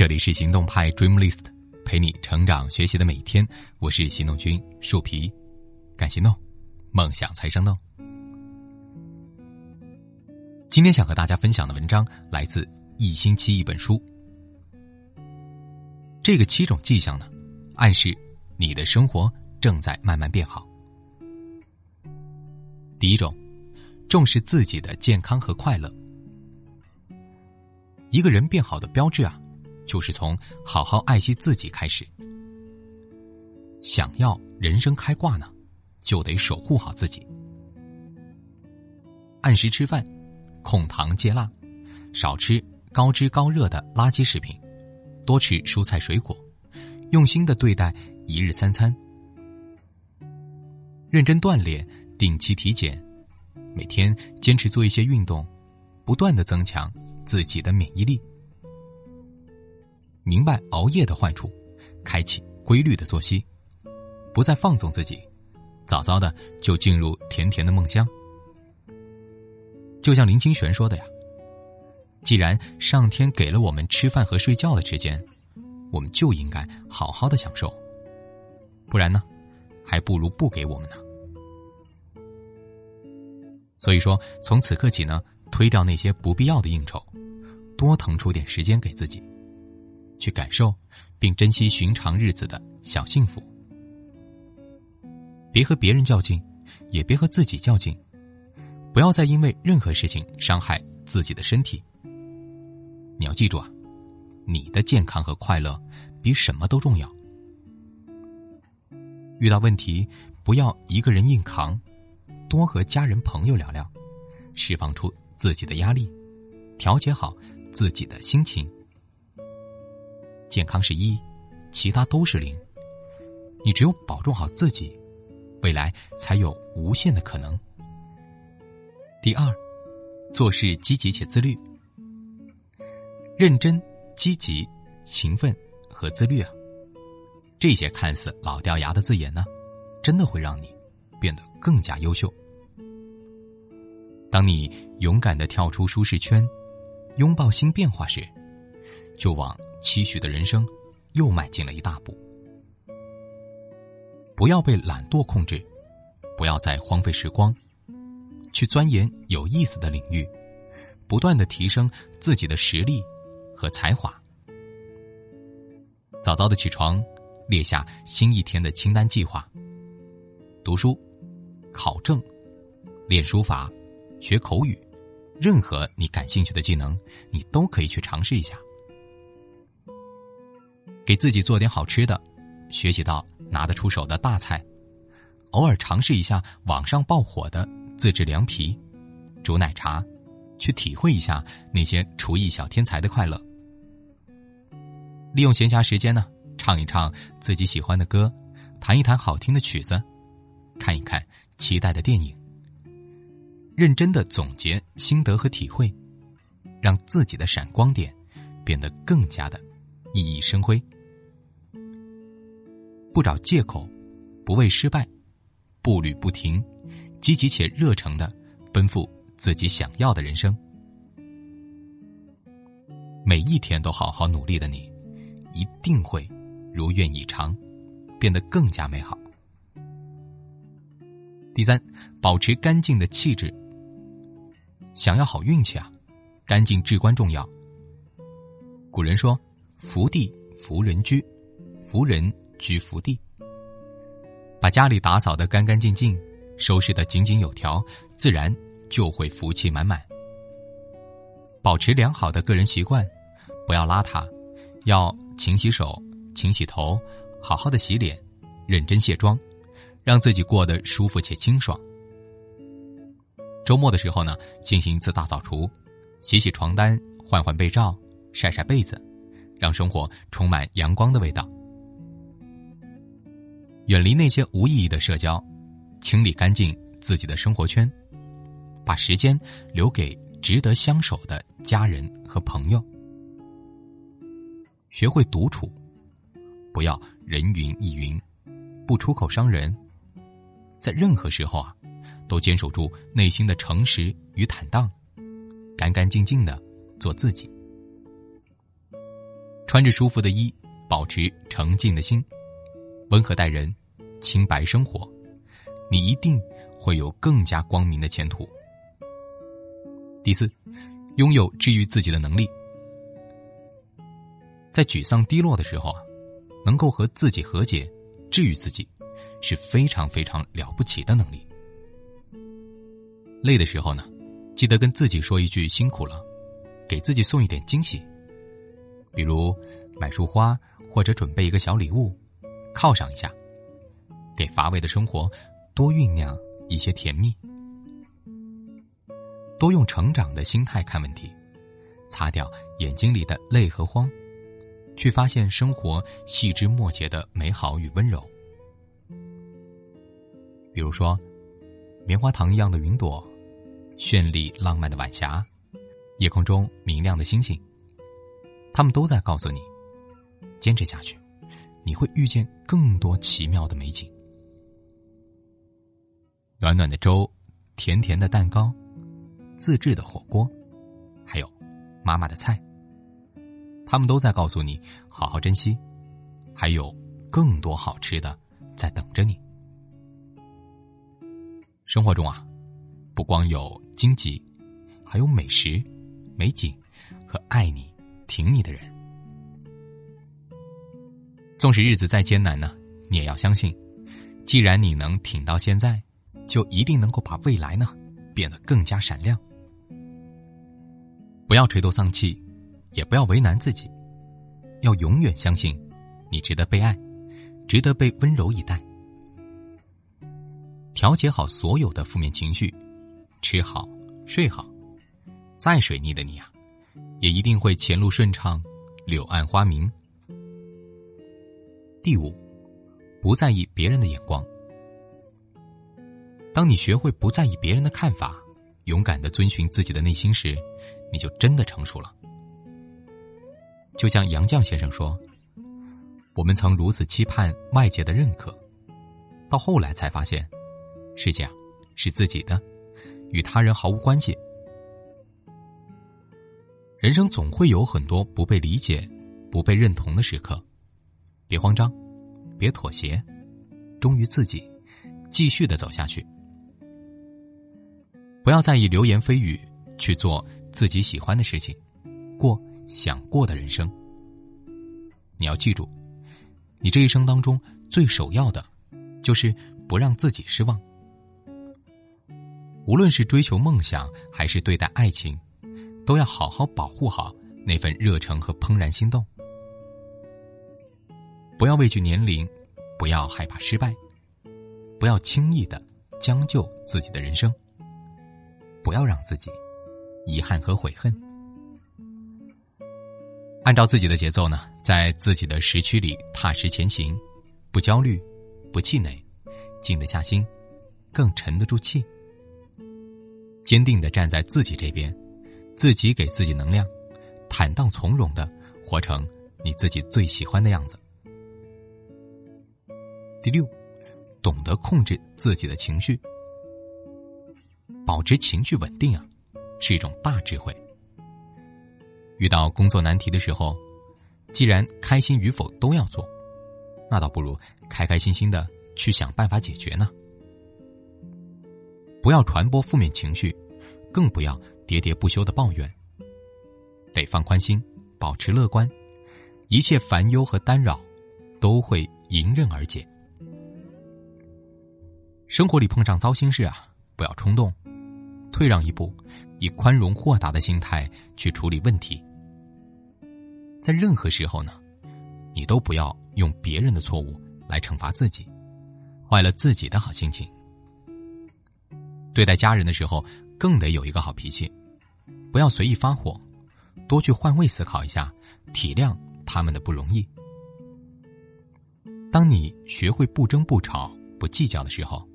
这里是行动派 Dream List，陪你成长学习的每一天。我是行动君树皮，敢行动，梦想才生动。今天想和大家分享的文章来自《一星期一本书》。这个七种迹象呢，暗示你的生活正在慢慢变好。第一种，重视自己的健康和快乐。一个人变好的标志啊。就是从好好爱惜自己开始。想要人生开挂呢，就得守护好自己。按时吃饭，控糖戒辣，少吃高脂高热的垃圾食品，多吃蔬菜水果，用心的对待一日三餐，认真锻炼，定期体检，每天坚持做一些运动，不断的增强自己的免疫力。明白熬夜的坏处，开启规律的作息，不再放纵自己，早早的就进入甜甜的梦乡。就像林清玄说的呀：“既然上天给了我们吃饭和睡觉的时间，我们就应该好好的享受，不然呢，还不如不给我们呢。”所以说，从此刻起呢，推掉那些不必要的应酬，多腾出点时间给自己。去感受，并珍惜寻常日子的小幸福。别和别人较劲，也别和自己较劲。不要再因为任何事情伤害自己的身体。你要记住啊，你的健康和快乐比什么都重要。遇到问题，不要一个人硬扛，多和家人朋友聊聊，释放出自己的压力，调节好自己的心情。健康是一，其他都是零。你只有保重好自己，未来才有无限的可能。第二，做事积极且自律。认真、积极、勤奋和自律啊，这些看似老掉牙的字眼呢，真的会让你变得更加优秀。当你勇敢的跳出舒适圈，拥抱新变化时，就往。期许的人生，又迈进了一大步。不要被懒惰控制，不要再荒废时光，去钻研有意思的领域，不断的提升自己的实力和才华。早早的起床，列下新一天的清单计划。读书、考证、练书法、学口语，任何你感兴趣的技能，你都可以去尝试一下。给自己做点好吃的，学习到拿得出手的大菜，偶尔尝试一下网上爆火的自制凉皮、煮奶茶，去体会一下那些厨艺小天才的快乐。利用闲暇时间呢，唱一唱自己喜欢的歌，弹一弹好听的曲子，看一看期待的电影，认真的总结心得和体会，让自己的闪光点变得更加的熠熠生辉。不找借口，不畏失败，步履不停，积极且热诚的奔赴自己想要的人生。每一天都好好努力的你，一定会如愿以偿，变得更加美好。第三，保持干净的气质。想要好运气啊，干净至关重要。古人说：“福地福人居，福人。”居福地，把家里打扫的干干净净，收拾的井井有条，自然就会福气满满。保持良好的个人习惯，不要邋遢，要勤洗手、勤洗头，好好的洗脸，认真卸妆，让自己过得舒服且清爽。周末的时候呢，进行一次大扫除，洗洗床单，换换被罩，晒晒被子，让生活充满阳光的味道。远离那些无意义的社交，清理干净自己的生活圈，把时间留给值得相守的家人和朋友。学会独处，不要人云亦云，不出口伤人。在任何时候啊，都坚守住内心的诚实与坦荡，干干净净的做自己。穿着舒服的衣，保持澄净的心，温和待人，清白生活，你一定会有更加光明的前途。第四，拥有治愈自己的能力。在沮丧低落的时候啊，能够和自己和解，治愈自己，是非常非常了不起的能力。累的时候呢，记得跟自己说一句辛苦了，给自己送一点惊喜，比如买束花或者准备一个小礼物，犒赏一下，给乏味的生活多酝酿一些甜蜜。多用成长的心态看问题，擦掉眼睛里的泪和慌，去发现生活细枝末节的美好与温柔。比如说，棉花糖一样的云朵，绚丽浪漫的晚霞，夜空中明亮的星星，他们都在告诉你：坚持下去，你会遇见更多奇妙的美景。暖暖的粥，甜甜的蛋糕。自制的火锅，还有妈妈的菜，他们都在告诉你好好珍惜，还有更多好吃的在等着你。生活中啊，不光有荆棘，还有美食、美景和爱你、挺你的人。纵使日子再艰难呢，你也要相信，既然你能挺到现在，就一定能够把未来呢变得更加闪亮。不要垂头丧气，也不要为难自己，要永远相信，你值得被爱，值得被温柔以待。调节好所有的负面情绪，吃好睡好，再水逆的你啊，也一定会前路顺畅，柳暗花明。第五，不在意别人的眼光。当你学会不在意别人的看法，勇敢的遵循自己的内心时。你就真的成熟了。就像杨绛先生说：“我们曾如此期盼外界的认可，到后来才发现，世界是自己的，与他人毫无关系。人生总会有很多不被理解、不被认同的时刻，别慌张，别妥协，忠于自己，继续的走下去。不要在意流言蜚语，去做。”自己喜欢的事情，过想过的人生。你要记住，你这一生当中最首要的，就是不让自己失望。无论是追求梦想，还是对待爱情，都要好好保护好那份热诚和怦然心动。不要畏惧年龄，不要害怕失败，不要轻易的将就自己的人生，不要让自己。遗憾和悔恨，按照自己的节奏呢，在自己的时区里踏实前行，不焦虑，不气馁，静得下心，更沉得住气，坚定的站在自己这边，自己给自己能量，坦荡从容的活成你自己最喜欢的样子。第六，懂得控制自己的情绪，保持情绪稳定啊。是一种大智慧。遇到工作难题的时候，既然开心与否都要做，那倒不如开开心心的去想办法解决呢。不要传播负面情绪，更不要喋喋不休的抱怨。得放宽心，保持乐观，一切烦忧和干扰都会迎刃而解。生活里碰上糟心事啊，不要冲动，退让一步。以宽容豁达的心态去处理问题，在任何时候呢，你都不要用别人的错误来惩罚自己，坏了自己的好心情。对待家人的时候，更得有一个好脾气，不要随意发火，多去换位思考一下，体谅他们的不容易。当你学会不争不吵不计较的时候，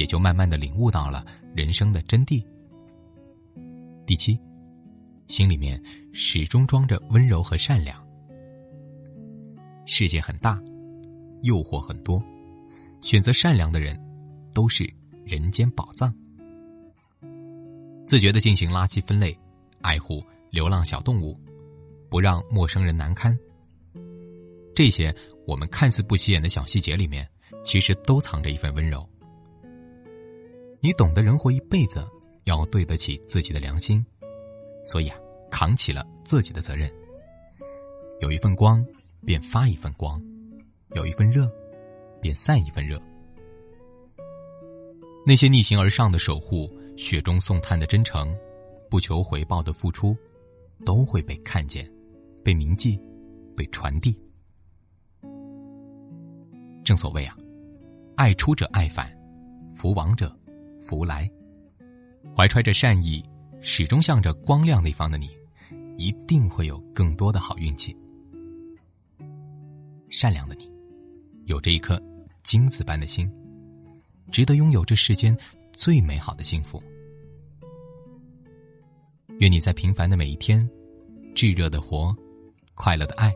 也就慢慢的领悟到了人生的真谛。第七，心里面始终装着温柔和善良。世界很大，诱惑很多，选择善良的人，都是人间宝藏。自觉的进行垃圾分类，爱护流浪小动物，不让陌生人难堪，这些我们看似不起眼的小细节里面，其实都藏着一份温柔。你懂得人活一辈子，要对得起自己的良心，所以啊，扛起了自己的责任。有一份光，便发一份光；有一份热，便散一份热。那些逆行而上的守护，雪中送炭的真诚，不求回报的付出，都会被看见，被铭记，被传递。正所谓啊，爱出者爱返，福往者福来。怀揣着善意，始终向着光亮那方的你，一定会有更多的好运气。善良的你，有着一颗金子般的心。值得拥有这世间最美好的幸福。愿你在平凡的每一天，炙热的活，快乐的爱，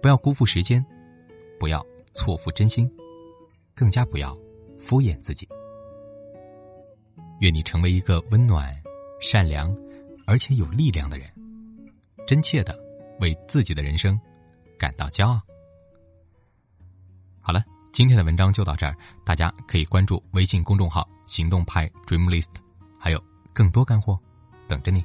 不要辜负时间，不要错付真心，更加不要敷衍自己。愿你成为一个温暖、善良，而且有力量的人，真切的为自己的人生感到骄傲。好了。今天的文章就到这儿，大家可以关注微信公众号“行动派 Dream List”，还有更多干货等着你。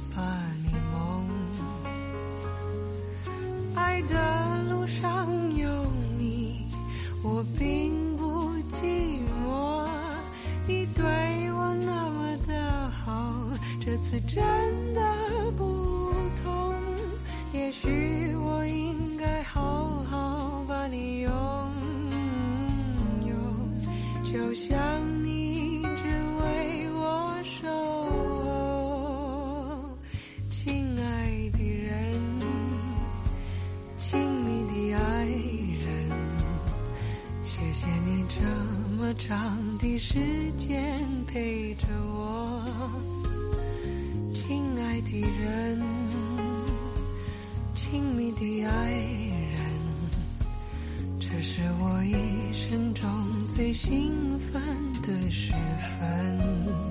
次真是我一生中最兴奋的时分。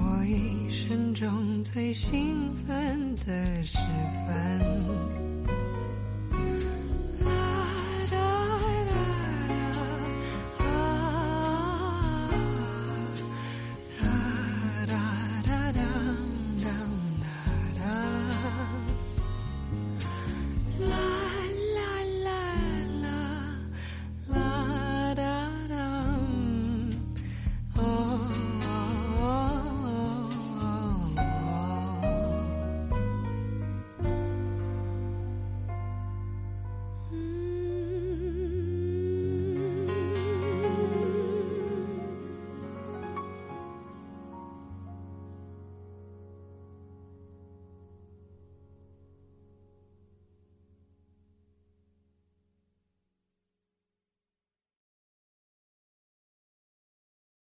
我一。生中最兴奋的时分。